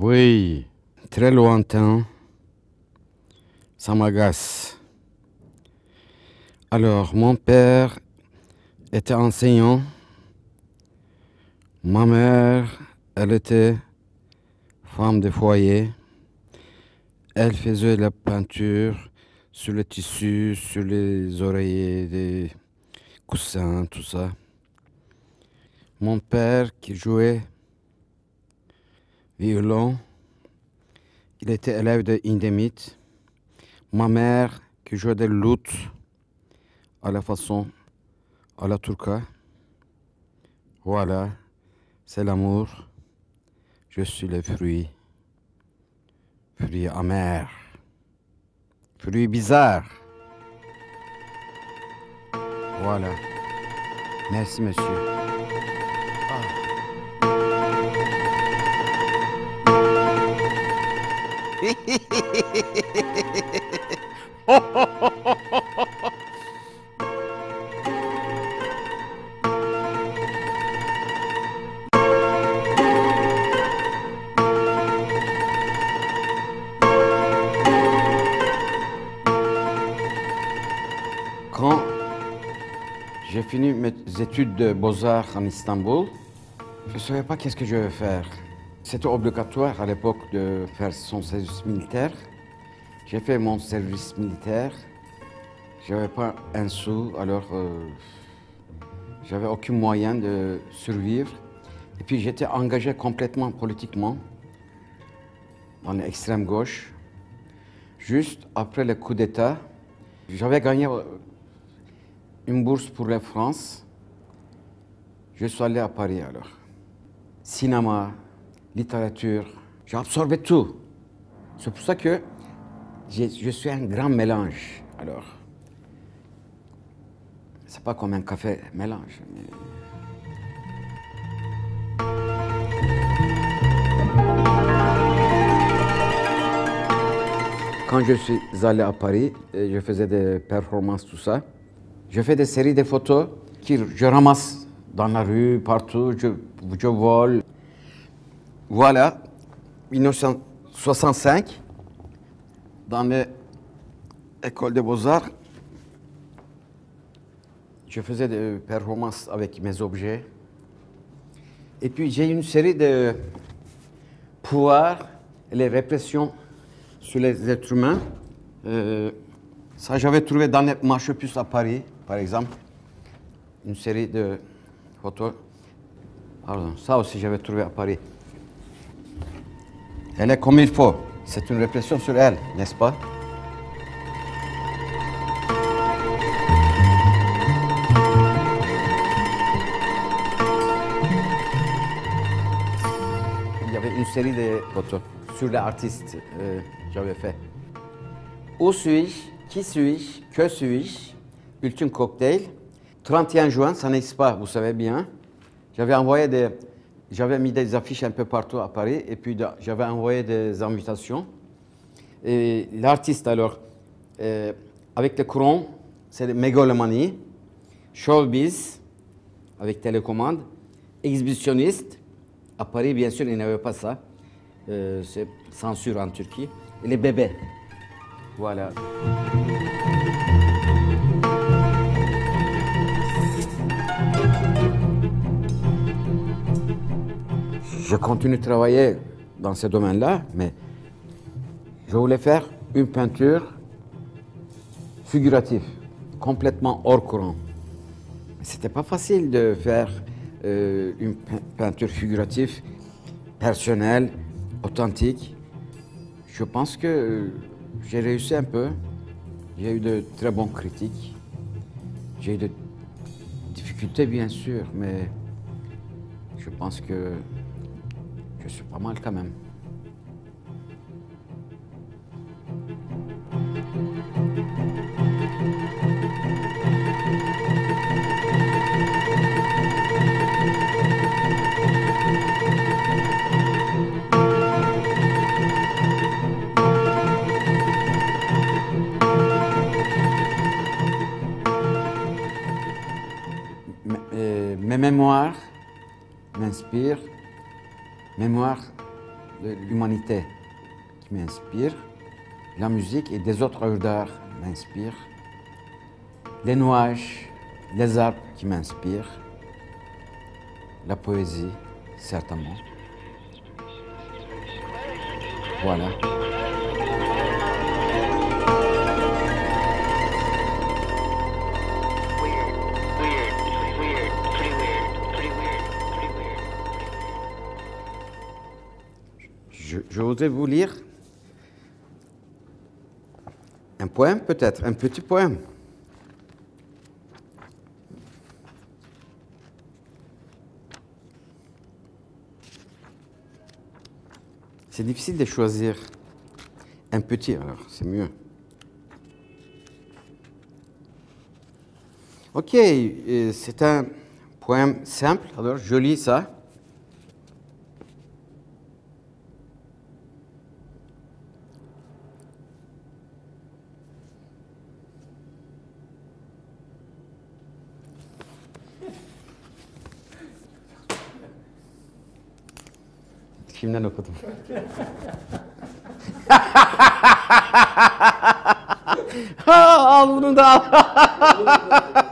Oui, très lointain. Ça m'agace. Alors, mon père était enseignant. Ma mère, elle était femme de foyer. Elle faisait la peinture sur le tissu, sur les oreillers, des coussins, tout ça. Mon père qui jouait violon, il était élève de Indemit. Ma mère qui jouait de luth à la façon, à la turca. Voilà, c'est l'amour. Je suis le fruit. Fruit amer. Fruit bizarre. Voilà. Merci, monsieur. Quand j'ai fini mes études de beaux-arts en Istanbul, je ne savais pas qu'est-ce que je vais faire. C'était obligatoire à l'époque de faire son service militaire. J'ai fait mon service militaire. Je n'avais pas un sou, alors euh, j'avais aucun moyen de survivre. Et puis j'étais engagé complètement politiquement dans l'extrême gauche. Juste après le coup d'État, j'avais gagné euh, une bourse pour la France. Je suis allé à Paris alors. Cinéma, littérature, j'ai absorbé tout. C'est pour ça que je suis un grand mélange. Alors, c'est pas comme un café mélange. Quand je suis allé à Paris, je faisais des performances, tout ça. Je fais des séries de photos que je ramasse dans la rue, partout, je, je vole. Voilà, 1965, dans l'école des beaux-arts, je faisais des performances avec mes objets. Et puis j'ai une série de pouvoirs les répressions sur les êtres humains. Euh, ça, j'avais trouvé dans les marche-puces à Paris, par exemple, une série de photos. Pardon, ça aussi, j'avais trouvé à Paris. Elle est comme il faut. C'est une répression sur elle, n'est-ce pas? Il y avait une série de photos sur les artistes euh, j'avais fait. Où suis-je? Qui suis-je? Que suis-je? Ultime cocktail. 31 juin, ça n'existe pas, vous savez bien. J'avais envoyé des... J'avais mis des affiches un peu partout à Paris et puis da- j'avais envoyé des invitations. Et l'artiste, alors, euh, avec le couron, c'est mégalomanie, showbiz, avec télécommande, exhibitionniste. À Paris, bien sûr, il n'y avait pas ça. Euh, c'est censure en Turquie. Et les bébés. Voilà. Je continue de travailler dans ce domaine-là, mais je voulais faire une peinture figurative, complètement hors courant. C'était pas facile de faire euh, une pe- peinture figurative, personnelle, authentique. Je pense que euh, j'ai réussi un peu. J'ai eu de très bonnes critiques. J'ai eu de difficultés, bien sûr, mais je pense que je suis pas mal quand même. Euh, mes mémoires m'inspirent. Mémoires de l'humanité qui m'inspire. La musique et des autres œuvres d'art m'inspirent. Les nuages, les arbres qui m'inspirent. La poésie, certainement. Voilà. Je, voudrais vous lire un poème, peut-être, un petit poème. C'est difficile de choisir un petit, alors c'est mieux. Ok, euh, c'est un poème simple, alors je lis ça. Kimden okudum? Ha, al bunu da al.